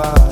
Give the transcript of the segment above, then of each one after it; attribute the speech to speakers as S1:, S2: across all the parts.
S1: falar.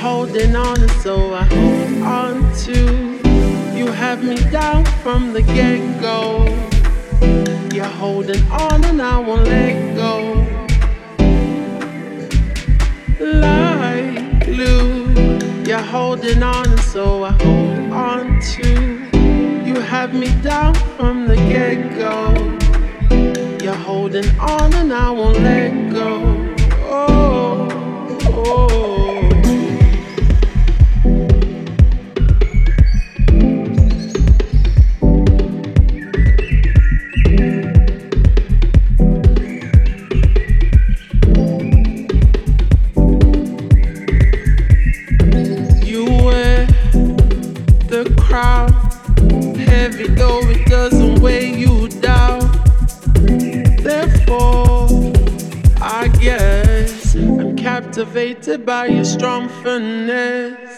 S2: holding on, and so I hold on to. You have me down from the get go. You're holding on, and I won't let go. Like glue, you're holding on, and so I hold on to. You have me down from the get go. You're holding on, and I won't let go. Oh, oh. By your strong finesse.